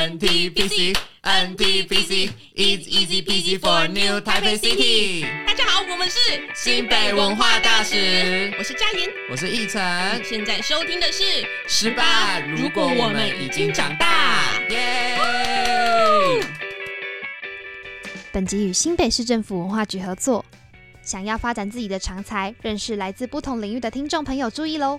NTPC NTPC is easy peasy for New Taipei City。大家好，我们是新北文化大使我是嘉言。我是奕晨。现在收听的是十八，如果我们已经长大，耶！本集与新北市政府文化局合作，想要发展自己的长才，认识来自不同领域的听众朋友注意喽！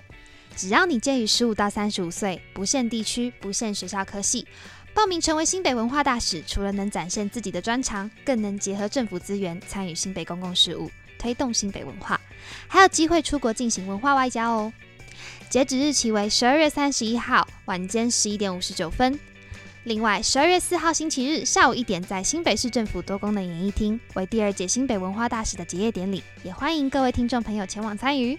只要你介于十五到三十五岁，不限地区，不限学校科系，报名成为新北文化大使，除了能展现自己的专长，更能结合政府资源，参与新北公共事务，推动新北文化，还有机会出国进行文化外交哦！截止日期为十二月三十一号晚间十一点五十九分。另外，十二月四号星期日下午一点，在新北市政府多功能演艺厅为第二届新北文化大使的结业典礼，也欢迎各位听众朋友前往参与。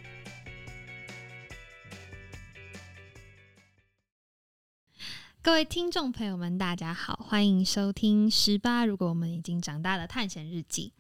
各位听众朋友们，大家好，欢迎收听《十八如果我们已经长大的探险日记》。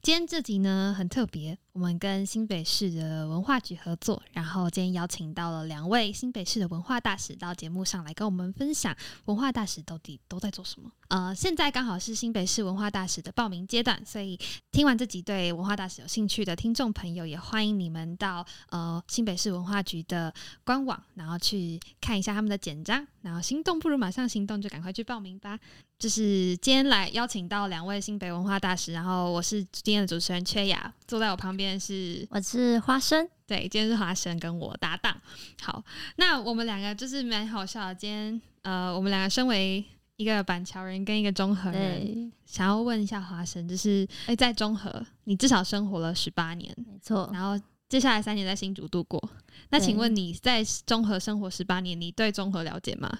今天这集呢很特别，我们跟新北市的文化局合作，然后今天邀请到了两位新北市的文化大使到节目上来跟我们分享文化大使到底都在做什么。呃，现在刚好是新北市文化大使的报名阶段，所以听完这集对文化大使有兴趣的听众朋友，也欢迎你们到呃新北市文化局的官网，然后去看一下他们的简章，然后心动不如马上行动，就赶快去报名吧。就是今天来邀请到两位新北文化大使，然后我是今天的主持人缺雅，坐在我旁边是我是花生，对，今天是花生跟我搭档。好，那我们两个就是蛮好笑的。今天呃，我们两个身为一个板桥人跟一个中和人，想要问一下华生，就是哎、在中和你至少生活了十八年，没错。然后接下来三年在新竹度过。那请问你在中和生活十八年，你对中和了解吗？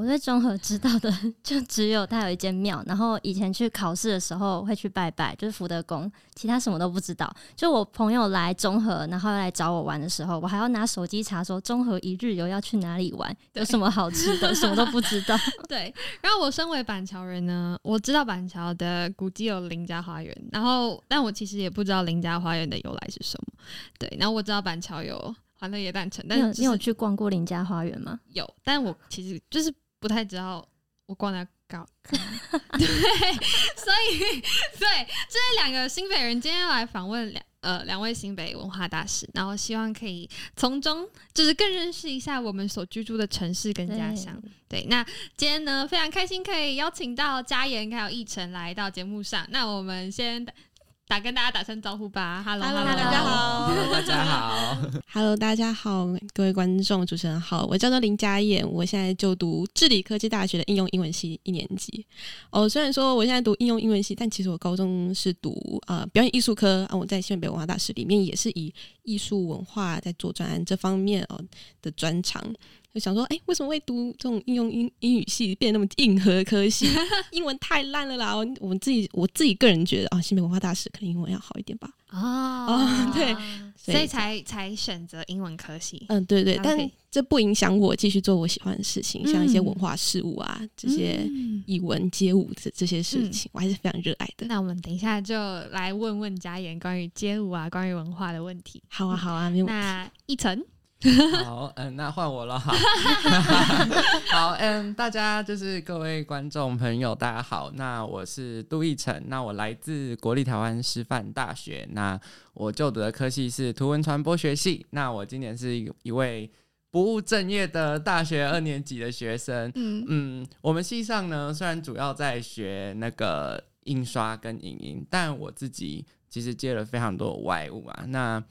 我对中和知道的 就只有它有一间庙，然后以前去考试的时候会去拜拜，就是福德宫，其他什么都不知道。就我朋友来中和，然后来找我玩的时候，我还要拿手机查说中和一日游要去哪里玩，有什么好吃的，什么都不知道。对，然后我身为板桥人呢，我知道板桥的古迹有林家花园，然后但我其实也不知道林家花园的由来是什么。对，然后我知道板桥有欢乐野诞城，但你有是你有去逛过林家花园吗？有，但我其实就是不太知道我逛哪搞对，所以对，这是两个新北人今天要来访问两呃两位新北文化大使，然后希望可以从中就是更认识一下我们所居住的城市跟家乡。对，那今天呢非常开心可以邀请到嘉言还有奕晨来到节目上。那我们先打打跟大家打声招呼吧，Hello Hello，Hello，大家好 Hello，大家好，Hello，大家好，各位观众、主持人好，我叫做林佳燕，我现在就读智理科技大学的应用英文系一年级。哦，虽然说我现在读应用英文系，但其实我高中是读呃表演艺术科啊。我在新北文化大学里面也是以艺术文化在做专案这方面哦的专长。就想说，哎、为什么会读这种应用英英语系变得那么硬核科系？英文太烂了啦！我我们自己我自己个人觉得啊，新北文化大使可能英文要好一点吧。哦哦对所以才才选择英文科系。嗯，对对但这不影响我继续做我喜欢的事情，像一些嗯文化事务啊，这些以文街舞这这些事情，我还是非常热爱的。那我们等一下就来问问嘉妍关于街舞啊、关于文化的问题。好啊，好啊，没有问题。那一晨，好，嗯，那换我了哈。好，嗯，大家就是各位观众朋友，大家好。那我是杜奕晨，那我来自国立台湾师范大学，那我就读的科系是图文传播学系。那我今年是一一位不务正业的大学二年级的学生。嗯嗯，我们系上呢，虽然主要在学那个印刷跟影音，但我自己其实接了非常多的外务啊。那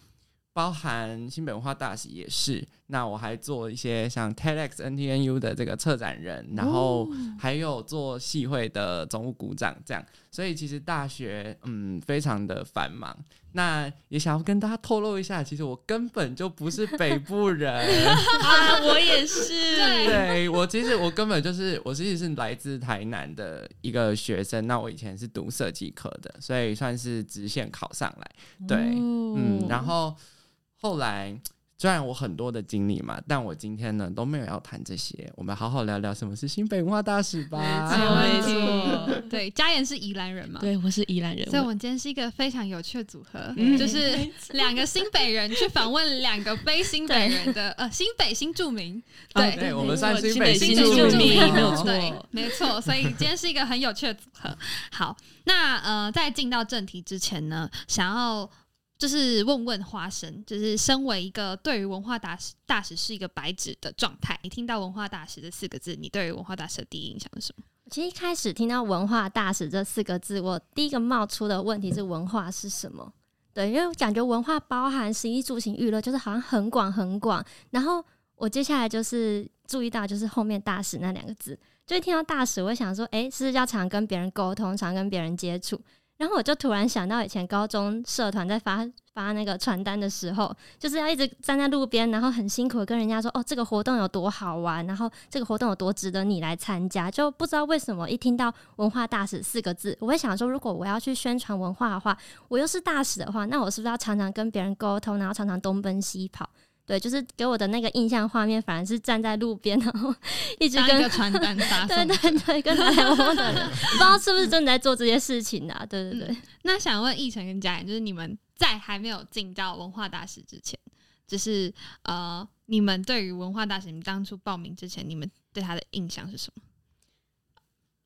包含新北文化大使也是，那我还做一些像 TEDx NTNU 的这个策展人，然后还有做系会的总务股长这样，所以其实大学嗯非常的繁忙。那也想要跟大家透露一下，其实我根本就不是北部人，啊，我也是。对我其实我根本就是我其实是来自台南的一个学生，那我以前是读设计科的，所以算是直线考上来。对，嗯，然后后来虽然我很多的经历嘛，但我今天呢都没有要谈这些，我们好好聊聊什么是新北文化大使吧。没错。错，对，嘉言是宜兰人嘛，对我是宜兰人，所以，我们今天是一个非常有趣的组合，嗯。就是 两个新北人去访问两个非新北人的呃新北新住民，对。对我们算新新北新新住民，民没有错。对，没错，所以今天是一个很有趣的组合。好，那呃，在进到正题之前呢，想要就是问问花生，就是身为一个对于文化大使大使是一个白纸的状态，你听到文化大使这四个字，你对于文化大使的第一印象是什么？其实一开始听到“文化大使”这四个字，我第一个冒出的问题是文化是什么？对，因为我感觉文化包含食衣住行娱乐，就是好像很广很广。然后我接下来就是注意到，就是后面“大使”那两个字，就一听到“大使”，我想说，诶，是不是要常跟别人沟通，常跟别人接触？然后我就突然想到，以前高中社团在发发那个传单的时候，就是要一直站在路边，然后很辛苦的跟人家说，哦，这个活动有多好玩，然后这个活动有多值得你来参加。就不知道为什么一听到文化大使四个字，我会想说，如果我要去宣传文化的话，我又是大使的话，那我是不是要常常跟别人沟通，然后常常东奔西跑？对，就是给我的那个印象画面，反而是站在路边，然后 一直跟传单 发对。对对，跟来往的人，不知道是不是真的在做这些事情啊？对对对。那想问奕晨跟佳妍，就是你们在还没有进到文化大使之前，就是呃，你们对于文化大使，你们当初报名之前，你们对他的印象是什么？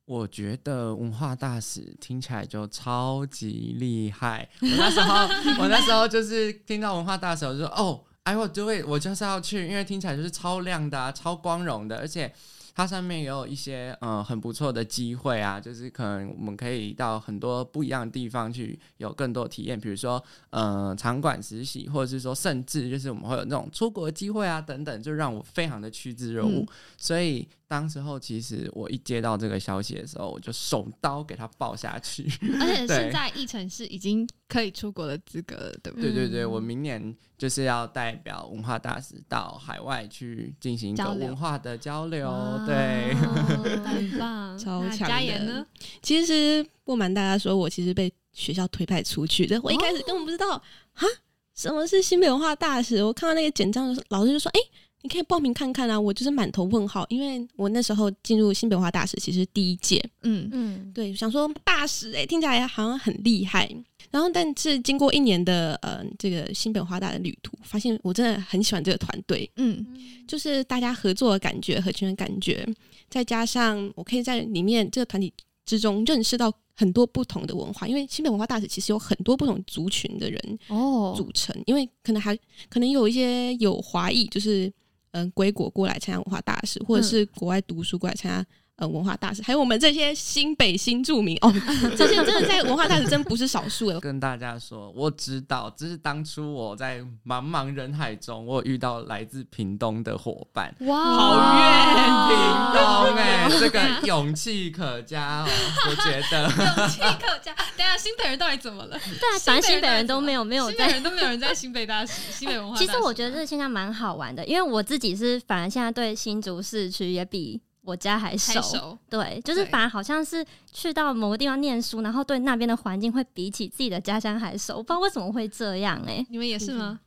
我觉得文化大使听起来就超级厉害。我那时候，我那时候就是听到文化大使，我就说哦，I will do it，我就是要去，因为听起来就是超亮的、啊、超光荣的，而且它上面也有一些呃很不错的机会啊，就是可能我们可以到很多不一样的地方去有更多体验，比如说呃场馆实习，或者是说甚至就是我们会有那种出国机会啊等等，就让我非常的趋之若鹜。嗯所以当时候其实我一接到这个消息的时候，我就手刀给他抱下去。而且对现在奕晨是已经可以出国的资格了，对不对？对对我明年就是要代表文化大使到海外去进行一个文化的交流。哇对，很棒。超那强的嘉言呢？其实不瞒大家说，我其实被学校推派出去的。我一开始根本不知道哈，什么是新北文化大使。我看到那个简章的时候，老师就说：“哎、你可以报名看看啊。”我就是满头问号，因为我那时候进入新北文化大使其实是第一届，嗯，嗯，对，想说大使哎、听起来好像很厉害。然后，但是经过一年的呃这个新北文化大的旅途，发现我真的很喜欢这个团队，嗯就是大家合作的感觉、合群的感觉，再加上我可以在里面这个团体之中认识到很多不同的文化，因为新北文化大使其实有很多不同族群的人哦组成，因为可能还可能有一些有华裔，就是嗯、呃归国过来参加文化大使，或者是国外读书过来参加。呃，文化大使，还有我们这些新北新住民哦，这些真的在文化大使真不是少数的。跟大家说，我知道，这是当初我在茫茫人海中，我有遇到来自屏东的伙伴。哇，好远屏东哎、这个勇气可嘉哦，我觉得。勇气可嘉。等一下新北人到底怎么了？对啊，反正新北人都没有没有新北。人都没有人在新北大使、新北文化大使吗。其实我觉得这个现象蛮好玩的，因为我自己是反而现在对新竹市区也比我家还熟。对，就是反而好像是去到某个地方念书，然后对那边的环境会比起自己的家乡还熟。我不知道为什么会这样哎、你们也是吗？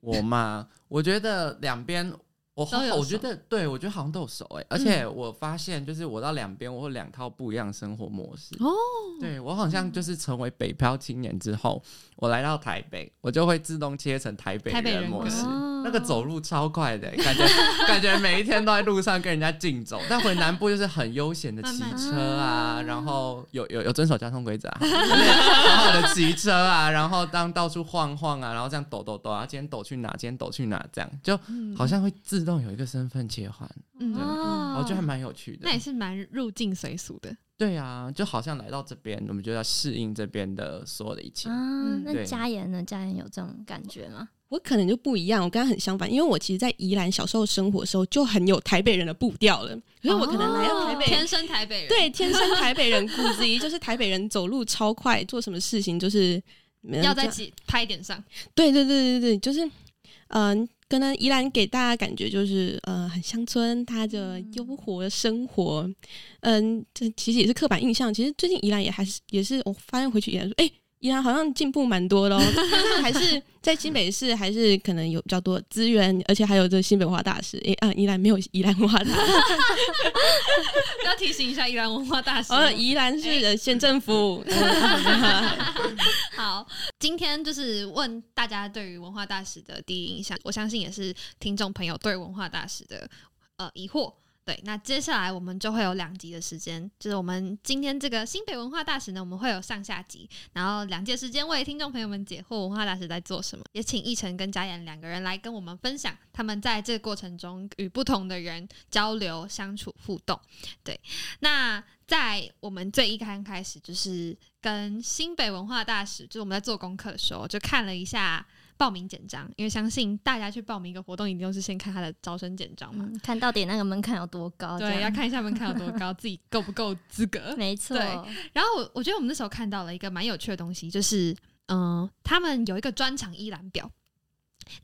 我嘛，我觉得两边我都有我觉得对我觉得好像都有熟哎、而且我发现就是我到两边我有两套不一样的生活模式。哦，对我好像就是成为北漂青年之后，我来到台北，我就会自动切成台北台北人格人模式。哦那个走路超快的、感觉 感觉每一天都在路上跟人家竞走。但回南部就是很悠闲的骑车啊，然后有有有遵守交通规则啊，就 是好好的骑车啊，然后当到处晃晃啊，然后这样抖抖抖啊，今天抖去哪，今天抖去哪，这样就好像会自动有一个身份切换，嗯我觉得还蛮有趣的那。也是蛮入境随俗的。对啊，就好像来到这边，我们就要适应这边的所有的一切。啊，嗯那对家言呢？家言有这种感觉吗？我可能就不一样，我跟他很相反，因为我其实，在宜兰小时候生活的时候，就很有台北人的步调了，所以我可能来到台北，天生台北人，对，天生台北人骨子里就是台北人，走路超快，做什么事情就是、嗯要在这起拍点上。对对对对对，就是嗯、可能宜兰给大家感觉就是呃很乡村，它的优活的生活，嗯，这其实也是刻板印象。其实最近宜兰也还是也是我发现回去宜兰说，哎、宜兰好像进步蛮多的哦，但是还是在新北市还是可能有比较多的资源，而且还有这新北文化大使。诶、啊，宜兰没有宜兰文化大使，要提醒一下宜兰文化大使。呃，宜兰市的县政府。好，今天就是问大家对于文化大使的第一印象，我相信也是听众朋友对文化大使的呃疑惑。对，那接下来我们就会有两集的时间，就是我们今天这个新北文化大使呢，我们会有上下集，然后两节时间为听众朋友们解惑文化大使在做什么，也请奕晨跟嘉妍两个人来跟我们分享他们在这个过程中与不同的人交流、相处、互动。对，那在我们最一刚开始，就是跟新北文化大使，就是我们在做功课的时候，就看了一下报名简章，因为相信大家去报名一个活动，一定都是先看他的招生简章嘛。嗯，看到底那个门槛有多高？对，要看一下门槛有多高，自己够不够资格。没错，对然后我我觉得我们那时候看到了一个蛮有趣的东西，就是嗯、他们有一个专场一览表，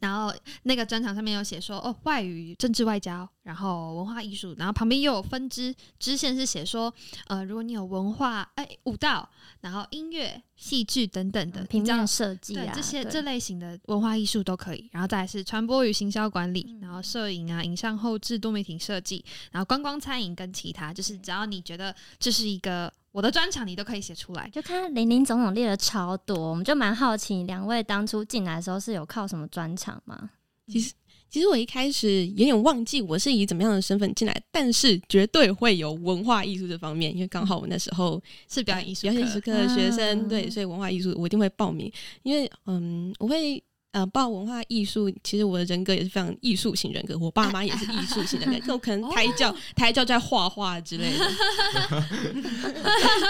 然后那个专场上面有写说哦，外语、政治、外交，然后文化艺术，然后旁边又有分支支线是写说呃，如果你有文化哎舞蹈，然后音乐、戏剧等等的，平面设计对啊，对这些这类型的文化艺术都可以，然后再来是传播与行销管理，嗯然后摄影啊、影像后置、多媒体设计，然后观光餐饮跟其他，就是只要你觉得这是一个我的专场，你都可以写出来。就看林林总总列了超多，我们就蛮好奇，两位当初进来的时候是有靠什么专场吗？其实其实我一开始有点忘记我是以怎么样的身份进来，但是绝对会有文化艺术这方面，因为刚好我那时候是表演艺术表演艺术课，课的学生，啊对，所以文化艺术我一定会报名，因为嗯，我会。呃，报文化艺术，其实我的人格也是非常艺术型人格，我爸妈也是艺术型人格，我 可能胎教、胎教在画画之类的，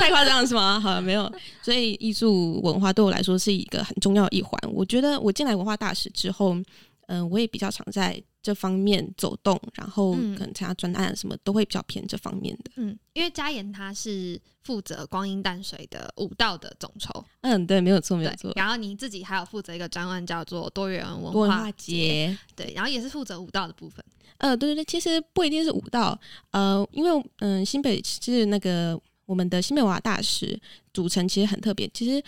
太夸张了是吗？好了，没有，所以艺术文化对我来说是一个很重要的一环。我觉得我进来文化大使之后，嗯、我也比较常在这方面走动，然后嗯可能参加专案什么都会比较偏这方面的。嗯，因为嘉妍她是负责光阴淡水的舞蹈的总筹，嗯，对，没有错，没有错，。然后你自己还有负责一个专案叫做多元文化化节，对，然后也是负责舞蹈的部分。呃，对对对，其实不一定是舞蹈，呃，因为嗯、新北是那个我们的新北文化大使组成其实很特别，其实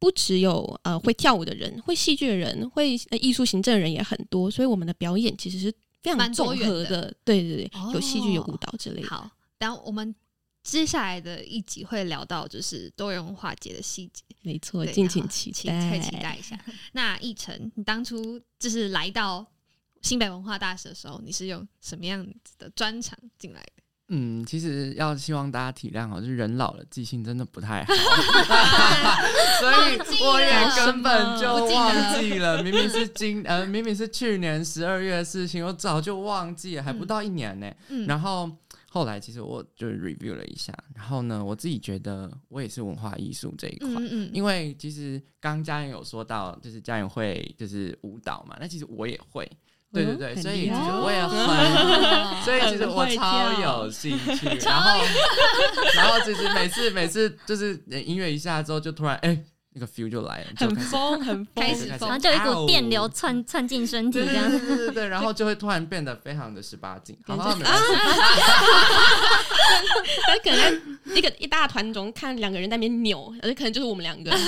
不只有呃会跳舞的人，会戏剧的人，会呃艺术行政的人也很多，所以我们的表演其实是非常综合的，对对对，有戏剧有哦舞蹈之类的。好，然后我们接下来的一集会聊到就是多元文化节的细节。没错，敬请期期待，可以期待一下。那奕晨，你当初就是来到新北文化大使的时候，你是用什么样子的专长进来的？嗯，其实要希望大家体谅哦，就是人老了，记性真的不太好，所以我也根本就忘记了，明明是今呃，明明是去年十二月的事情，我早就忘记了，还不到一年呢。嗯，然后后来其实我就 review 了一下，然后呢，我自己觉得我也是文化艺术这一块。嗯嗯因为其实刚刚嘉妍有说到，就是嘉妍会就是舞蹈嘛，那其实我也会，对对对，所以其实我也很，哦。所以其实我超有兴趣，然后然后其实每次每次就是呃音乐一下之后，就突然哎、那个 feel 就来了，就很疯，很疯，开始疯。然后就有一股电流窜窜进身体对对这样。对对对对，然后就会突然变得非常的十八禁，好好没关系，他可能在一个一大团中看两个人在那边扭，而且可能就是我们两个，对，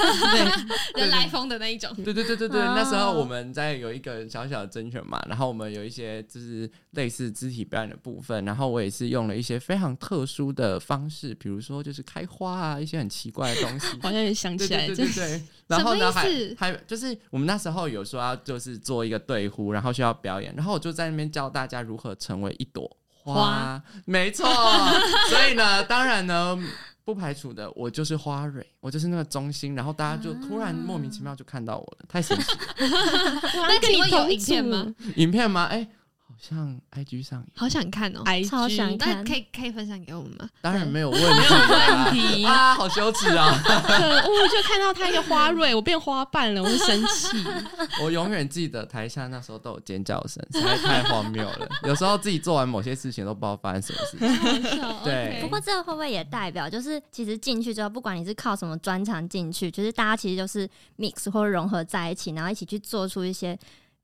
人来疯的那一种。对对对对对，哦那时候我们在有一个小小的甄选嘛，然后我们有一些就是类似肢体表演的部分，然后我也是用了一些非常特殊的方式，比如说就是开花啊，一些很奇怪的东西。好像也想起来，真对对然后呢还还就是我们那时候有说要就是做一个对呼，然后需要表演，然后我就在那边教大家如何成为一朵花，花没错。所以呢，当然呢。不排除的，我就是花蕊，我就是那个中心，然后大家就突然莫名其妙就看到我了，太神奇了。那请问有影片吗？影片吗？哎、好像 IG 上，好想看哦。？IG 超想那看可以可以分享给我们吗？当然没有问题啊，问 题啊，好羞耻啊！可恶！就看到他一个花蕊，我变花瓣了，我就生气。我永远记得台下那时候都有尖叫声，实在太荒谬了。有时候自己做完某些事情都不知道发生什么事情。对不过这个会不会也代表，就是其实进去之后，不管你是靠什么专长进去，就是大家其实就是 mix 或融合在一起，然后一起去做出一些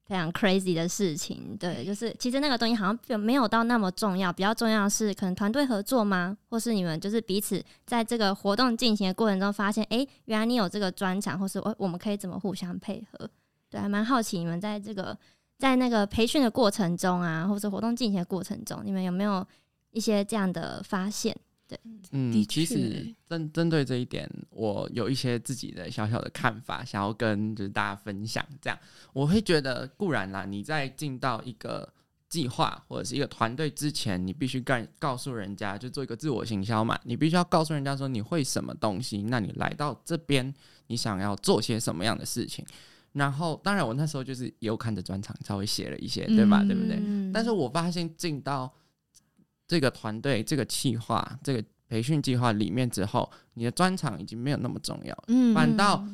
非常 crazy 的事情。对，就是其实那个东西好像并没有到那么重要，比较重要的是可能团队合作吗？或是你们就是彼此在这个活动进行的过程中发现，哎、原来你有这个专长，或是我我们可以怎么互相配合？对，还蛮好奇你们在这个在那个培训的过程中啊，或者活动进行的过程中，你们有没有一些这样的发现？嗯的，其实针针对这一点，我有一些自己的小小的看法，想要跟就是大家分享。这样，我会觉得固然啦，你在进到一个计划或者是一个团队之前，你必须告告诉人家，就做一个自我行销嘛，你必须要告诉人家说你会什么东西，那你来到这边，你想要做些什么样的事情。然后，当然我那时候就是也有看着专场稍微写了一些，对吧？对不对？嗯但是我发现进到这个团队、这个计划、这个培训计划里面之后，你的专长已经没有那么重要，嗯反倒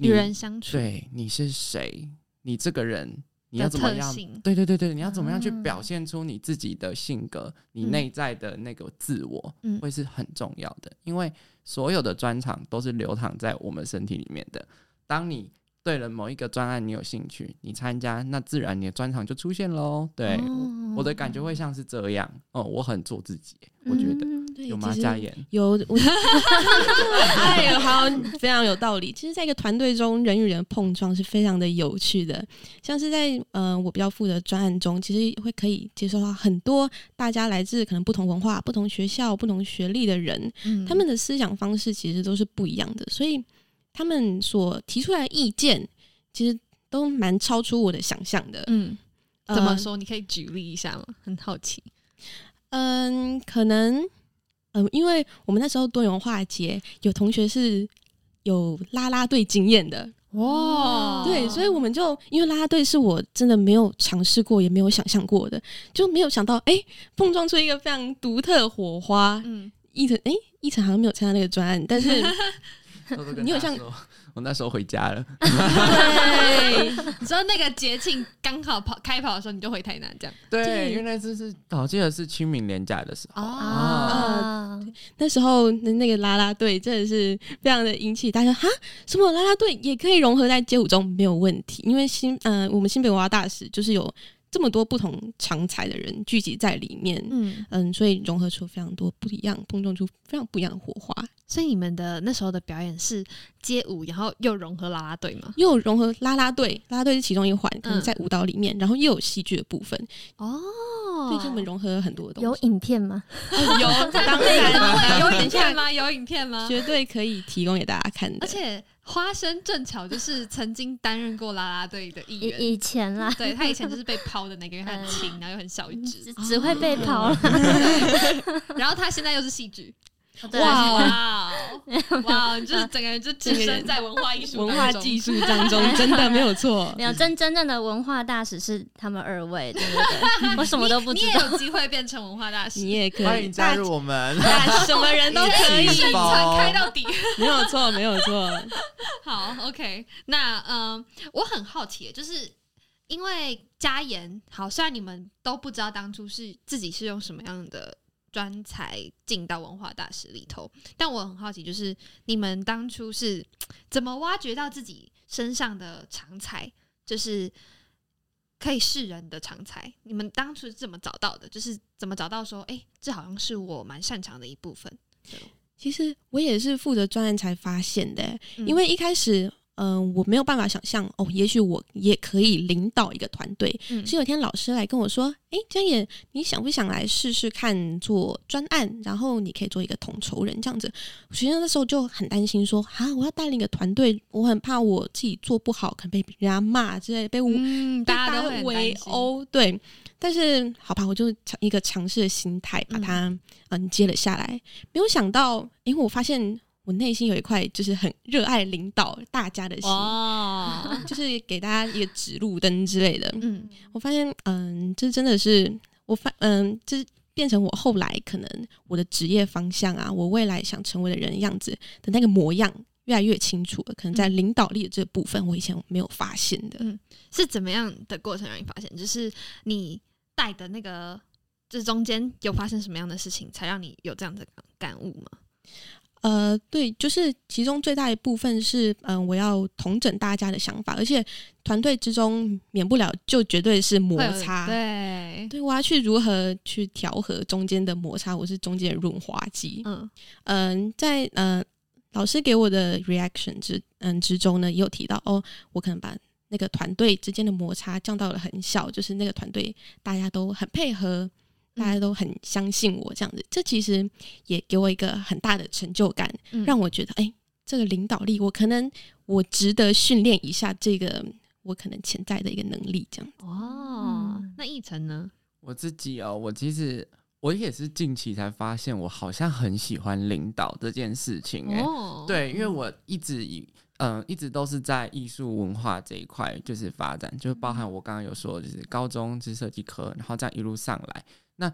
与人相处，对你是谁，你这个人你要怎么样？对对对对，你要怎么样去啊表现出你自己的性格，你嗯内在的那个自我，嗯会是很重要的。因为所有的专长都是流淌在我们身体里面的。当你对了某一个专案你有兴趣，你参加，那自然你的专长就出现喽。对，哦我的感觉会像是这样哦，我很做自己，我觉得、嗯有吗？其实嘉言，有，哎呦，好，非常有道理。其实，在一个团队中，人与人碰撞是非常的有趣的。像是在呃，我比较负责专案中，其实会可以接受到很多大家来自可能不同文化、不同学校、不同学历的人，嗯他们的思想方式其实都是不一样的，所以他们所提出来的意见，其实都蛮超出我的想象的。嗯，怎么呃说？你可以举例一下吗？很好奇。嗯，可能，嗯，因为我们那时候多元化节有同学是有啦啦队经验的，哇对，所以我们就因为啦啦队是我真的没有尝试过，也没有想象过的，就没有想到，哎、碰撞出一个非常独特的火花。嗯，一晨，哎、一晨好像没有参加那个专案，但是 你有像 我那时候回家了，对，你知道那个节庆刚好跑开跑的时候，你就回台南这样。对，对。原来这是我记得是清明连假的时候，啊，那时候的那个啦啦队真的是非常的引起大家哈，什么啦啦队也可以融合在街舞中没有问题，因为新呃我们新北文化大使就是有这么多不同长才的人聚集在里面，嗯，嗯，所以融合出非常多不一样，碰撞出非常不一样的火花，所以你们的那时候的表演是街舞，然后又融合啦啦队吗？又融合啦啦队，啦啦队是其中一环，可能嗯在舞蹈里面，然后又有戏剧的部分，哦，所以就我们融合了很多东西有。影片吗？有，当然有影片吗？有影片吗？绝对可以提供给大家看的。而且花生正巧就是曾经担任过啦啦队的一员，以以前啦，对他以前就是被抛的那个，因为他很轻，然后又很小一只。只，会被抛了。然后他现在又是戏剧，对哇哇哦哇就是整个人就置身在文化艺术文化当中技术当中，真的没有错没。有真真正的文化大使是他们二位，对不对，我什么都不你知道。也有机会变成文化大使，你也可以，欢迎加入我们。什么人都可以，传开到底。没有错，没有错。好，OK，那嗯、我很好奇，就是因为加研，好，虽然你们都不知道当初是自己是用什么样的专才进到文化大使里头，但我很好奇，就是你们当初是怎么挖掘到自己身上的长才，就是可以示人的长才？你们当初是怎么找到的？就是怎么找到说，哎、这好像是我蛮擅长的一部分。其实我也是负责专案才发现的，嗯因为一开始。嗯、我没有办法想象哦，也许我也可以领导一个团队。嗯是有一天老师来跟我说：“诶，江野，你想不想来试试看做专案？然后你可以做一个统筹人这样子。”我其实那时候就很担心说：“啊，我要带领一个团队，我很怕我自己做不好，可能被人家骂之类，被我嗯，大家都围。殴，对。但是好吧，我就尝一个尝试的心态把它嗯接了下来。没有想到，因为我发现我内心有一块就是很热爱领导大家的心，哇，就是给大家一个指路灯之类的。嗯我发现，嗯，这真的是我发，嗯，这变成我后来可能我的职业方向啊，我未来想成为的人样子的那个模样。越来越清楚了，可能在领导力的这部分，我以前没有发现的。嗯是怎么样的过程让你发现？就是你带的那个，这中间有发生什么样的事情，才让你有这样的感感悟吗？呃，对，就是其中最大一部分是，嗯、我要统整大家的想法，而且团队之中免不了就绝对是摩擦。对，对，我要去如何去调和中间的摩擦，我是中间的润滑剂。嗯嗯，在呃老师给我的 reaction 之嗯之中呢，也有提到哦，我可能把那个团队之间的摩擦降到了很小，就是那个团队大家都很配合，大家都很相信我这样子。这其实也给我一个很大的成就感，嗯让我觉得哎，这个领导力，我可能我值得训练一下这个我可能潜在的一个能力，这样。哦嗯，那奕晨呢？我自己哦，我其实我也是近期才发现，我好像很喜欢领导这件事情、欸。哦，对，因为我一直以嗯、一直都是在艺术文化这一块就是发展，就是包含我刚刚有说，就是高中是设计科，然后这样一路上来，那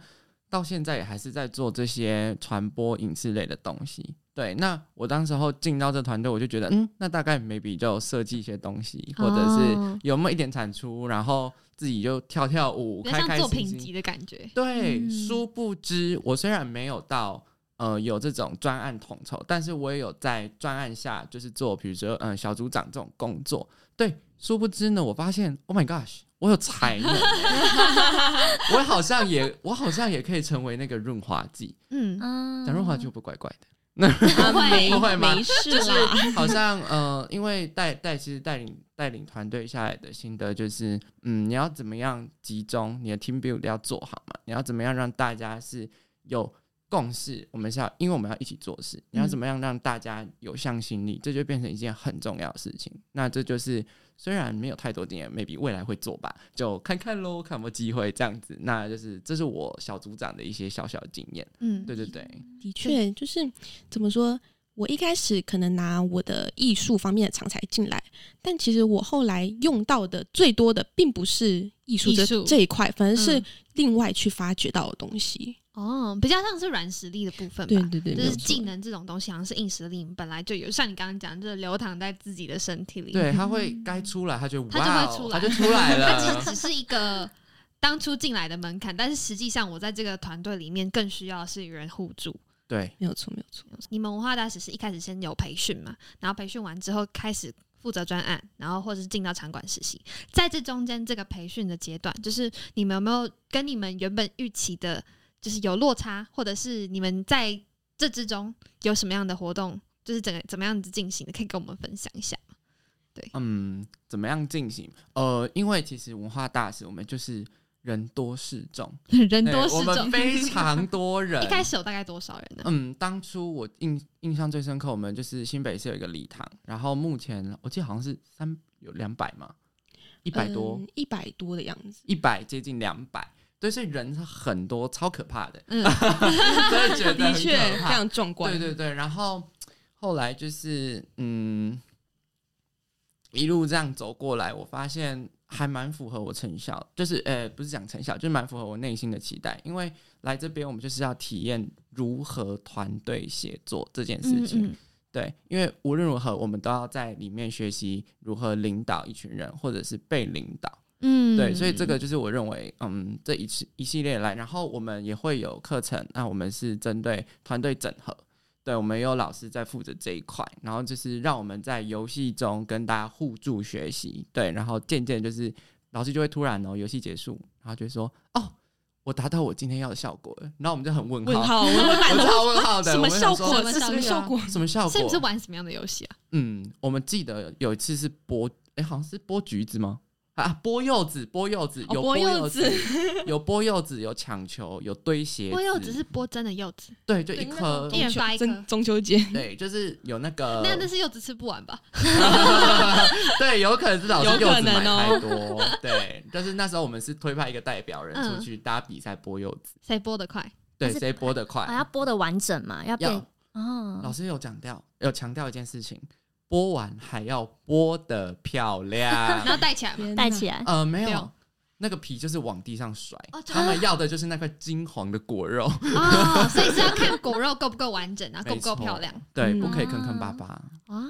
到现在也还是在做这些传播影视类的东西。对，那我当时候进到这团队，我就觉得，嗯，那大概 maybe 就设计一些东西，或者是哦有没有一点产出，然后自己就跳跳舞，开开心心。作品集的感觉。对，嗯殊不知我虽然没有到呃有这种专案统筹，但是我也有在专案下就是做，比如说嗯、呃小组长这种工作。对，殊不知呢，我发现，Oh my gosh，我有才能欸，我好像也我好像也可以成为那个润滑剂。嗯，嗯讲润滑剂会不会怪怪的？啊没不会吗没事就是啦。好像呃，因为带带其实带领带领团队下来的心得就是，嗯，你要怎么样集中你的 team build 要做好嘛？你要怎么样让大家是有共识？我们是要，因为我们要一起做事，你要怎么样让大家有向心力？这就变成一件很重要的事情。那这就是虽然没有太多经验，maybe 未来会做吧，就看看喽，看有没有机会这样子。那就是这是我小组长的一些小小的经验。嗯，对对对，的确，就是怎么说，我一开始可能拿我的艺术方面的长才进来，但其实我后来用到的最多的，并不是艺术这艺术这一块，反而是嗯另外去发掘到的东西。哦，比较像是软实力的部分吧。对对对，就是技能这种东西，好像是硬实力本来就有，像你刚刚讲，就是流淌在自己的身体里。对，他会该出来，他就它就会出来他就出来了 它其了。实只是一个当初进来的门槛，但是实际上我在这个团队里面更需要的是与人互助。对，没有错，没有错。你们文化大使是一开始先有培训嘛，然后培训完之后开始负责专案，然后或者是进到场馆实习。在这中间这个培训的阶段，就是你们有没有跟你们原本预期的，就是有落差，或者是你们在这之中有什么样的活动，就是整个怎么样子进行的，可以跟我们分享一下对？嗯，怎么样进行？呃，因为其实文化大使我们就是人多势众，人对我们多势众，非 常多人。一开始有大概多少人呢？嗯，当初我印印象最深刻，我们就是新北市有一个礼堂，然后目前我记得好像是三有两百嘛，一百多，一百多的样子。一百、接近两百，对，所以人很多，超可怕的，嗯，真的觉得很的确非常壮观。对对对，然后后来就是嗯，一路这样走过来，我发现还蛮符合我成效，就是呃，不是讲成效，就是蛮符合我内心的期待。因为来这边，我们就是要体验如何团队协作这件事情。嗯对，因为无论如何，我们都要在里面学习如何领导一群人，或者是被领导。嗯对，所以这个就是我认为，嗯，这一系一系列来，然后我们也会有课程，那我们是针对团队整合，对，我们也有老师在负责这一块，然后就是让我们在游戏中跟大家互助学习，对，然后渐渐就是老师就会突然哦，游戏结束，然后就说，哦，我达到我今天要的效果了，然后我们就很问号问号，问号的，什么我们说效果？什么是什么效效果？什么效果？是不是玩什么样的游戏啊？嗯，我们记得有一次是剥，哎、好像是剥橘子吗？啊，剥柚子，剥柚子，哦有剥柚柚子，有剥柚子，有抢球，有堆鞋子，剥柚子是剥真的柚子，对，就一颗，一人发一颗。中中秋节。对，就是有那个，那那是柚子吃不完吧？对，有可能是老师柚子买太多，对，就是那时候我们是推派一个代表人嗯出去，大家比赛剥柚子，谁剥得快？对，谁剥得快。啊，，要剥的完整嘛，要变要。哦。老师有讲掉，有强调一件事情，剥完还要剥的漂亮 然，后带起来吗。带起来。呃，没有，那个皮就是往地上甩。哦他们要的就是那块金黄的果肉，哦，所以是要看果肉够不够完整，然 后够不够漂亮。对，嗯不可以坑坑巴巴。啊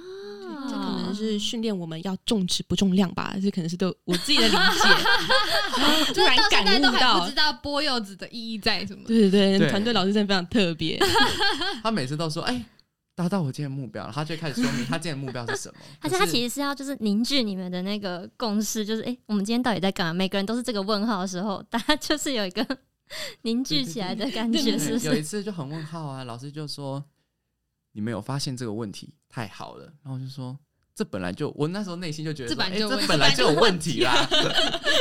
这可能是训练我们要重质不重量吧，这可能是对我自己的理解。突然到现在都还感悟到不知，道剥柚子的意义在什么。对对对，对团队老师真的非常特别。他每次都说：“哎、达到我今天的目标了，他就开始说明他今天的目标是什么。而且他其实实是要就是凝聚你们的那个共识，就是诶，我们今天到底在干嘛？每个人都是这个问号的时候，大家就是有一个 凝聚起来的感觉，是不是？有一次就很问号啊，老师就说你没有发现这个问题，太好了。然后我就说。这本来就，我那时候内心就觉得这本来就有问题这本来就有问题啦，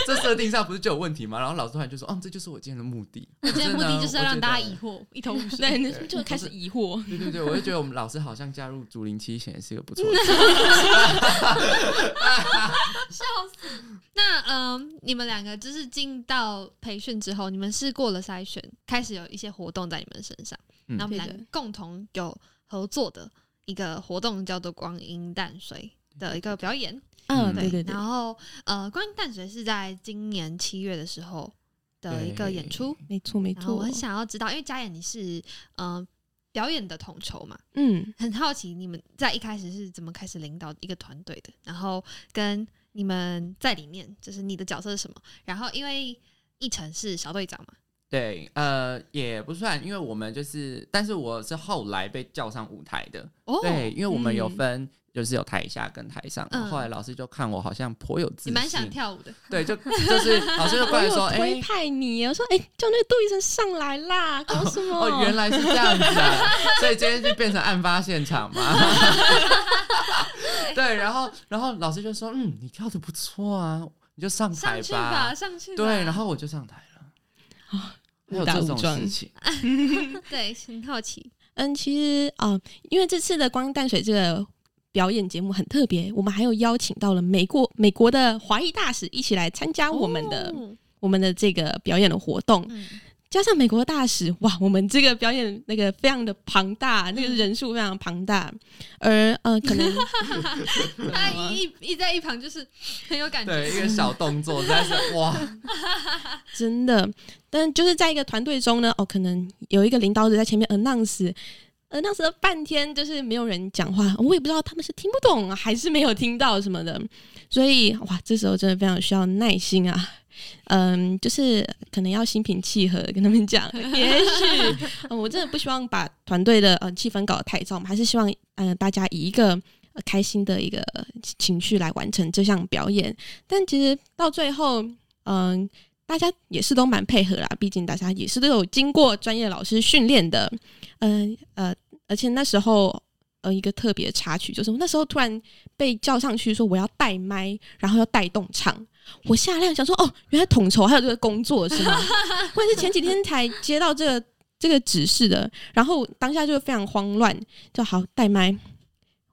这设定上不是就有问题吗？然后老师突然就说，哦，这就是我今天的目的。我今天目的就是要让大家疑疑。惑，一头雾水。就开始疑惑。对对对，我就觉得我们老师好像加入竹林七贤也是一个不错的 笑死。那嗯，你们两个就是进到培训之后，你们是过了筛选，开始有一些活动在你们身上，嗯然后我们两个共同有合作的一个活动叫做“光阴淡水”的一个表演。嗯，嗯对对对然，后呃，“光阴淡水”是在今年七月的时候的一个演出。没错没错我很。想要知道，因为嘉演你是呃表演的统筹嘛，嗯，很好奇你们在一开始是怎么开始领导一个团队的，然后跟你们在里面，就是你的角色是什么？然后因为奕晨是小队长嘛，对，呃，也不算，因为我们就是，但是我是后来被叫上舞台的。哦，对，因为我们有嗯分，就是有台下跟台上。然后嗯后来老师就看我好像颇有自信，你蛮想跳舞的，对，就就是老师就过来说，哎、派你，我说哎，叫那个杜医生上来啦，搞什么？哦，原来是这样子啊，所以今天就变成案发现场嘛。对，然后然后老师就说，嗯，你跳的不错啊，你就上台上去吧，上去吧。对，然后我就上台了。还有误打这种误撞事情，对，很好奇，嗯，其实啊、呃因为这次的《光阴淡水》这个表演节目很特别，我们还有邀请到了美国美国的华裔大使一起来参加我们的、哦。我们的这个表演的活动。嗯加上美国大使，哇，我们这个表演那个非常的庞大，那个人数非常庞大，而呃，可能 他一一一在一旁就是很有感觉，对，一个小动作，实在是哇，真的，但就是在一个团队中呢，哦，可能有一个领导者在前面 announce。announce 了半天，就是没有人讲话，我也不知道他们是听不懂还是没有听到什么的，所以哇，这时候真的非常需要耐心啊。嗯，就是可能要心平气和跟他们讲，也许、呃 我真的不希望把团队的呃气氛搞得太糟，我们还是希望呃大家以一个、呃开心的一个情绪来完成这项表演。但其实到最后，嗯、大家也是都蛮配合啦，毕竟大家也是都有经过专业老师训练的，嗯呃而且那时候。呃，一个特别插曲就是，我那时候突然被叫上去说我要带麦，然后要带动唱，我下量想说，哦，原来统筹还有这个工作是吗？我也是前几天才接到这个这个指示的，然后当下就非常慌乱，就好带麦，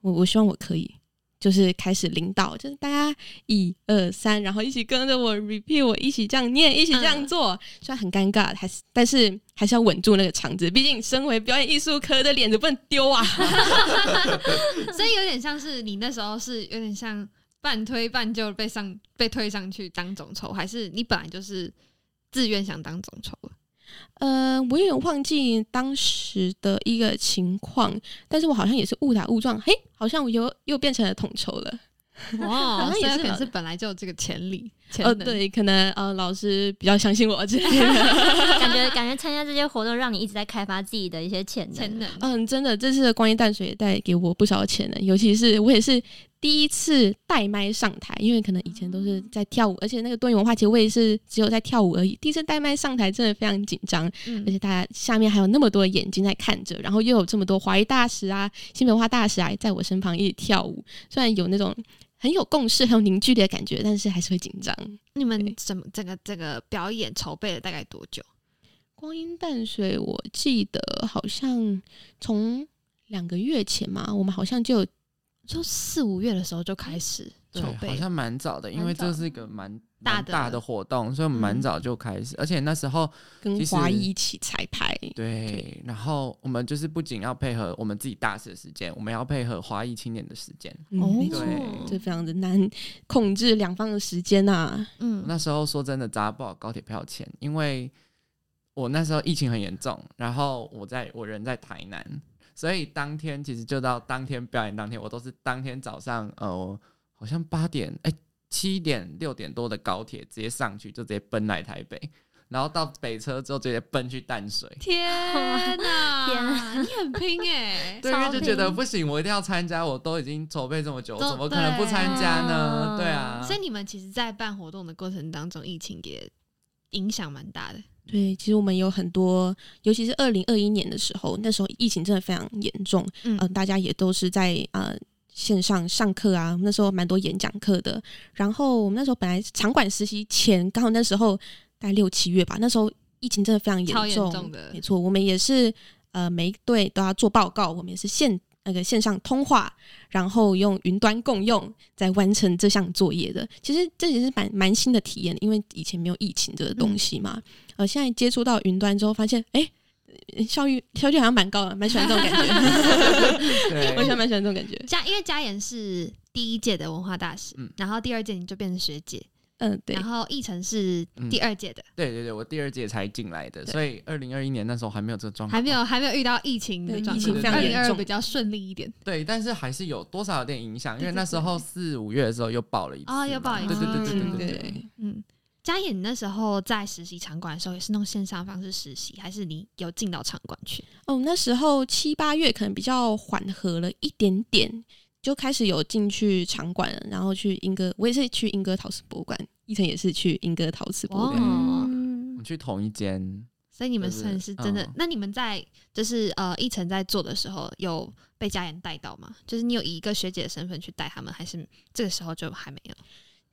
我我希望我可以，就是开始领导，就是大家一二三，然后一起跟着我 repeat，我一起这样念，一起这样做，虽然很尴尬，还是但是还是要稳住那个场子，毕竟身为表演艺术科的脸子不能丢啊。所以有点像是你那时候是有点像半推半就被上被推上去当总筹，还是你本来就是自愿想当总筹的？呃，我有点忘记当时的一个情况，但是我好像也是误打误撞，嘿，好像我又又变成了统筹了。哇 好像也是可能是本来就有这个潜力，潜呃，对，可能呃老师比较相信我之类的。感觉 感觉参加这些活动，让你一直在开发自己的一些潜能。潜能。嗯，真的，这次的光阴淡水也带给我不少潜能，尤其是我也是第一次带麦上台，因为可能以前都是在跳舞，而且那个多元文化节我也是只有在跳舞而已，第一次带麦上台真的非常紧张，嗯而且大家下面还有那么多眼睛在看着，然后又有这么多华裔大使啊、新文化大使啊在我身旁一起跳舞，虽然有那种很有共识、很有凝聚力的感觉，但是还是会紧张。你们怎么整个这个表演筹备了大概多久？光阴淡水，我记得好像从两个月前嘛，我们好像就就四五月的时候就开始对筹，备，好像蛮早的，因为这是一个蛮大的大的活动，所以我们蛮嗯早就开始，而且那时候跟华裔一起彩排。对，然后我们就是不仅要配合我们自己大使的时间，我们要配合华裔青年的时间。嗯，哦没错，对这非常的难控制两方的时间啊呐、嗯，那时候说真的砸不好高铁票钱，因为我那时候疫情很严重，然后我在我人在台南，所以当天其实就到当天表演当天，我都是当天早上呃好像八点哎七点六点多的高铁直接上去，就直接奔来台北。然后到北车之后直接奔去淡水。天哪，天你很拼哎、对，因为就觉得不行，我一定要参加，我都已经筹备这么久，都怎么可能不参加呢？对对啊，所以你们其实，在办活动的过程当中，疫情也影响蛮大的。对，其实我们有很多，尤其是二零二一年的时候，那时候疫情真的非常严重，嗯呃，大家也都是在呃线上上课啊，那时候蛮多演讲课的。然后我们那时候本来场馆实习前，刚好那时候大概六七月吧，那时候疫情真的非常严重，严重的没错，我们也是呃每一队都要做报告，我们也是线那个线上通话，然后用云端共用，在完成这项作业的。其实这也是蛮蛮新的体验，因为以前没有疫情这个东西嘛。呃，现在接触到云端之后，发现哎。诶效率效率好像蛮高的，蛮喜欢这种感觉。我喜对欢蛮喜欢这种感觉。嘉因为嘉言是第一届的文化大使，嗯然后第二届你就变成学姐，嗯，对然，后奕晨是第二届的，对对对，我第二届才进来的，所以二零二一年那时候还没有这个状况，还没有还没有遇到疫情的对状况，二零二比较顺利一点。对，但是还是有多少有点影响，因为对对那时候四五月的时候又爆了一次嘛，哦又爆一次对对对对嗯对对对。嗯，嘉妍，你那时候在实习场馆的时候，也是用线上方式实习，还是你有进到场馆去？哦，那时候七八月可能比较缓和了一点点，就开始有进去场馆了，然后去英歌，我也是去英歌陶瓷博物馆，一晨也是去英歌陶瓷博物馆。哦我嗯们去同一间，所以你们算是真的。嗯那你们在就是呃一晨在做的时候，有被家人带到吗？就是你有以一个学姐的身份去带他们，还是这个时候就还没有？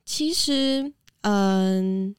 其实，嗯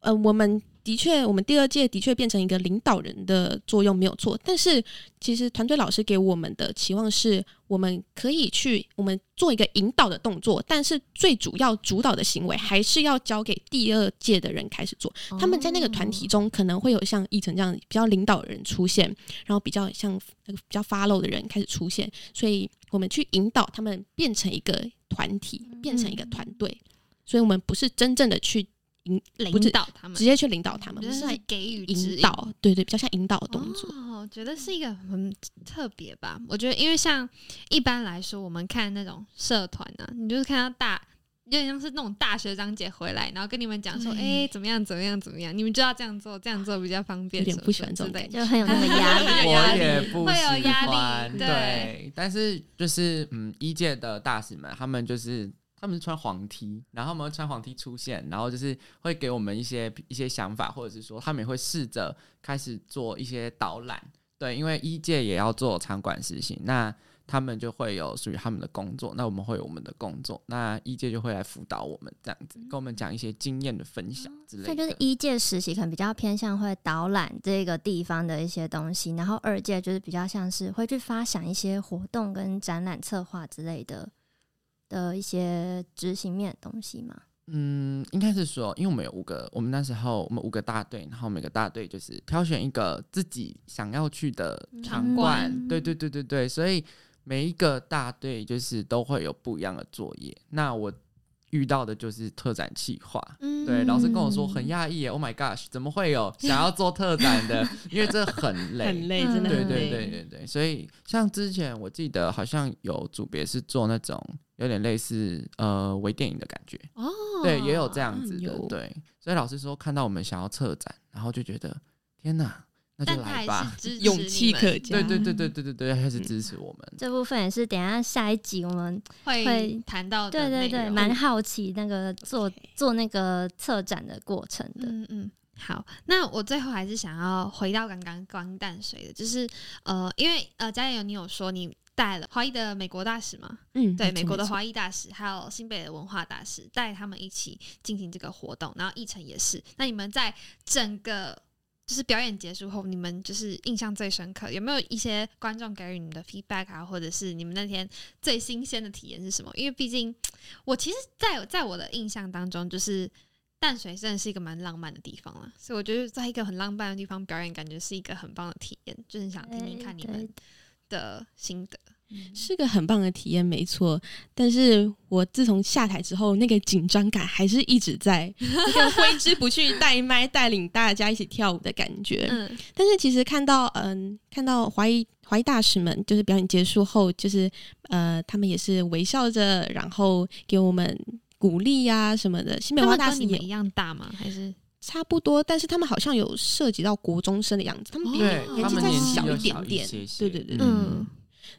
呃我们的确，我们第二届的确变成一个领导人的作用没有错，但是其实团队老师给我们的期望是，我们可以去我们做一个引导的动作，但是最主要主导的行为还是要交给第二届的人开始做。他们在那个团体中可能会有像奕晨这样比较领导人出现，然后比较像那个比较 follow 的人开始出现，所以我们去引导他们变成一个团体，变成一个团队。所以我们不是真正的去引不领导他们直，接去领导他们，我觉得是不是在给予指引引导，对对，比较像引导的动作。哦，我觉得是一个很特别吧。我觉得，因为像一般来说，我们看那种社团啊，你就是看到大，有点像是那种大学长姐回来，然后跟你们讲说，对哎、怎么样，怎么样，怎么样，你们就要这样做，这样做比较方便。有点不喜欢这种感觉 就很有那个压力。我也不会有喜压力欢，对对，但是就是嗯，一届的大使们，他们就是他们是穿黄 T，然后他们会穿黄 T 出现，然后就是会给我们一些一些想法，或者是说他们也会试着开始做一些导览，对，因为一届也要做场馆实习，那他们就会有属于他们的工作，那我们会有我们的工作，那一届就会来辅导我们这样子，跟我们讲一些经验的分享之类的。所以就是一届实习可能比较偏向会导览这个地方的一些东西，然后二届就是比较像是会去发想一些活动跟展览策划之类的的一些执行面的东西吗。嗯，应该是说，因为我们有五个，我们那时候我们五个大队，然后每个大队就是挑选一个自己想要去的场场馆，馆对对对对对，所以每一个大队就是都会有不一样的作业。那我遇到的就是特展企划，嗯对，老师跟我说很讶异耶，Oh my gosh，怎么会有想要做特展的？因为这很累，很累，嗯真的很累。对对对对对，所以像之前我记得好像有组别是做那种有点类似呃微电影的感觉，哦，对，也有这样子的，嗯对。所以老师说看到我们想要策展，然后就觉得天哪，那就来吧。勇气可嘉。对对对对对对对，开始嗯支持我们。这部分也是等一下下一集我们会会谈到的对对对，蛮好奇那个做做那个策展的过程的。嗯嗯，好，那我最后还是想要回到刚刚关淡水的，就是呃，因为呃，嘉友你有说你带了华裔的美国大使吗？嗯，对，美国的华裔大使，还有新北的文化大使，带他们一起进行这个活动，然后议程也是。那你们在整个就是表演结束后，你们就是印象最深刻，有没有一些观众给予你们的 feedback 啊，或者是你们那天最新鲜的体验是什么？因为毕竟我其实在，在我的印象当中，就是淡水真的是一个蛮浪漫的地方了，所以我觉得在一个很浪漫的地方表演，感觉是一个很棒的体验，就是想听听看你们的心得。是个很棒的体验，没错。但是我自从下台之后，那个紧张感还是一直在，那个挥之不去，带麦带领大家一起跳舞的感觉。嗯，但是其实看到，嗯，看到华裔华裔大使们，就是表演结束后，就是呃，他们也是微笑着，然后给我们鼓励呀、什么的。新北他文化大使也一样大吗？还是差不多，但是他们好像有涉及到国中生的样子，他们比年纪再小一点点，些些对对对嗯，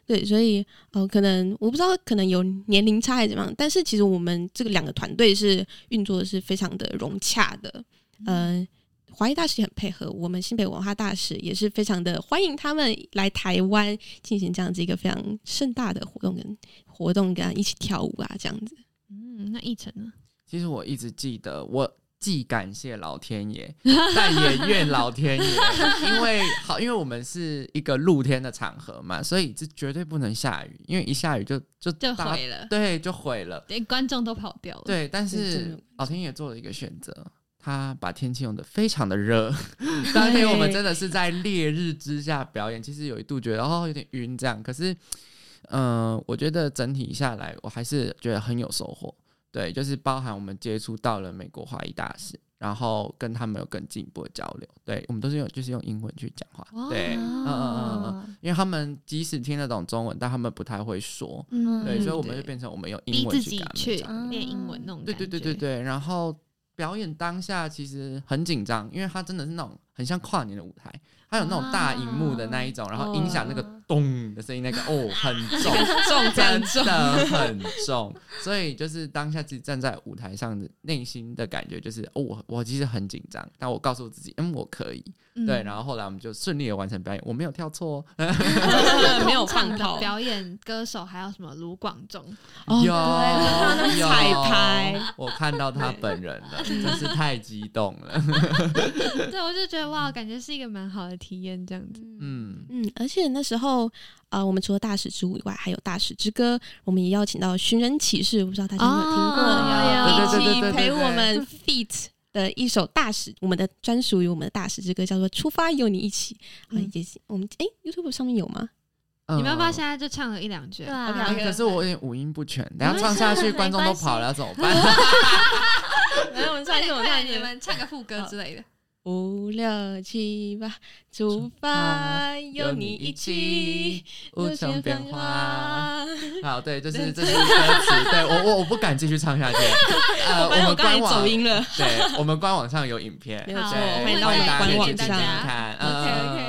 对，所以呃，可能我不知道，可能有年龄差还是怎么样，但是其实我们这个两个团队是运作的是非常的融洽的，嗯、华裔大使也很配合，我们新北文化大使也是非常的欢迎他们来台湾进行这样子一个非常盛大的活动跟活动，跟他一起跳舞啊，这样子。嗯，那一晨呢？其实我一直记得，我既感谢老天爷，但也怨老天爷，因为好，因为我们是一个露天的场合嘛，所以这绝对不能下雨，因为一下雨就就就大毁了，对，就毁了。连观众都跑掉了。，对，但是老天爷做了一个选择，他把天气用的非常的热。当天我们真的是在烈日之下表演，其实有一度觉得哦有点晕这样，可是嗯、呃我觉得整体下来，我还是觉得很有收获。对，就是包含我们接触到了美国华裔大使，然后跟他们有更进一步的交流。对我们都是用就是用英文去讲话。哇对，嗯嗯嗯嗯因为他们即使听得懂中文，但他们不太会说。嗯对，所以我对们就变成我们用英文去讲。练英文那种对。对对对对，然后表演当下其实很紧张，因为它真的是那种很像跨年的舞台，它有那种大荧幕的那一种，然后音响那个咚的声音，那个哦 很重，重真的很重，所以就是当下自己站在舞台上的内心的感觉就是哦，我我其实很紧张，但我告诉自己，嗯，我可以，嗯。对，然后后来我们就顺利的完成表演，我没有跳错哦，没有唱放炮。表演歌手还有什么卢广仲，有彩排，我看到他本人了，真是太激动了，对我就觉得哇，感觉是一个蛮好的体验，这样子。嗯。嗯，而且那时候，呃，我们除了大使之舞以外，还有大使之歌，我们也邀请到寻人启事，我不知道大家有没有听过？哦有对对对对一起陪我们 feat 的一首大使，我们的专属于我们的大使之歌，叫做《出发有你一起》。啊，嗯也是我们诶 YouTube 上面有吗？你们要不要嗯现在就唱了一两句？对啊 OK，OK 可是我有点五音不全，等下唱下去，观众都跑了，怎么办？来，我们唱一首，我们唱一首。你们唱个副歌之类的。五六七八，出发有你一起，无穷变化。好，对，这是这是歌词，对我我我不敢继续唱下去。呃，我们官网走音了。对，我们官网上有影片，没有错对欢迎大家看。OK OK。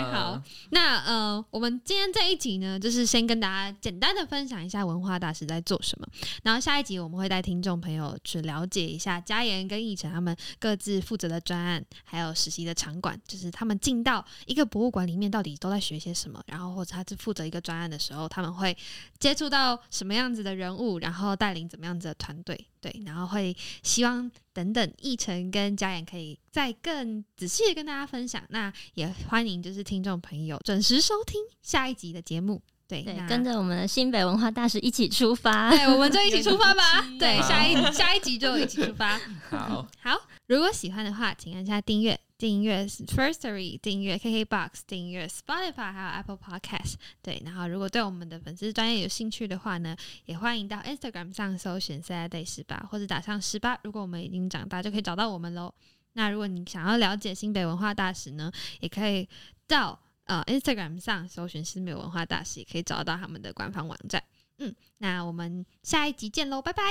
那呃，我们今天这一集呢，就是先跟大家简单的分享一下文化大使在做什么，然后下一集我们会带听众朋友去了解一下嘉言跟奕晨他们各自负责的专案，还有实习的场馆，就是他们进到一个博物馆里面到底都在学些什么，然后或者他是负责一个专案的时候，他们会接触到什么样子的人物，然后带领怎么样子的团队，对，然后会希望等等奕晨跟嘉言可以再更仔细的跟大家分享。那也欢迎就是听众朋友准时收听下一集的节目。对，对，跟着我们的新北文化大使一起出发。对，我们就一起出发吧。对，下一下一集就一起出发。好，好，如果喜欢的话，请按下订阅，订阅 Firstory，订阅 KKBox，订阅 Spotify，还有 Apple Podcast。对，然后如果对我们的粉丝专业有兴趣的话呢，也欢迎到 Instagram 上搜寻 Saturday 十八，或者打上十八。如果我们已经长大，就可以找到我们喽。那如果你想要了解新北文化大使呢，也可以到呃 Instagram 上搜寻新北文化大使，也可以找到他们的官方网站。嗯，那我们下一集见喽，拜拜。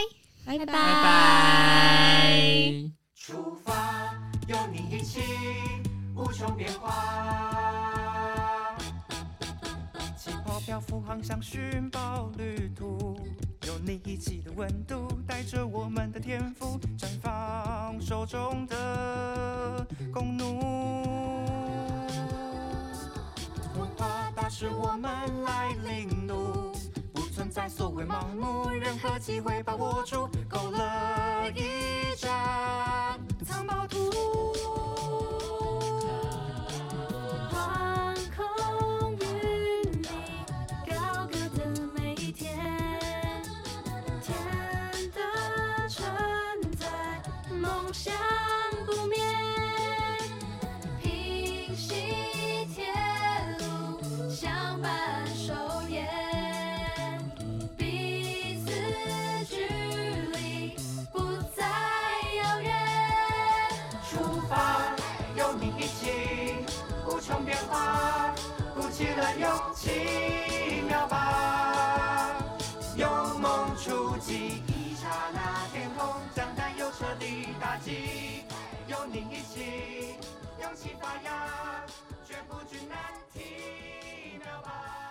拜拜拜拜。出发，有你一起，无穷变化。气泡漂浮，航向寻宝旅途，有你一起的温度，带着我们的天赋，绽放手中的弓弩。文化大使，我们来领路，不存在所谓盲目，任何机会把握住，勾勒一一起发芽，绝不惧难题，妙吧！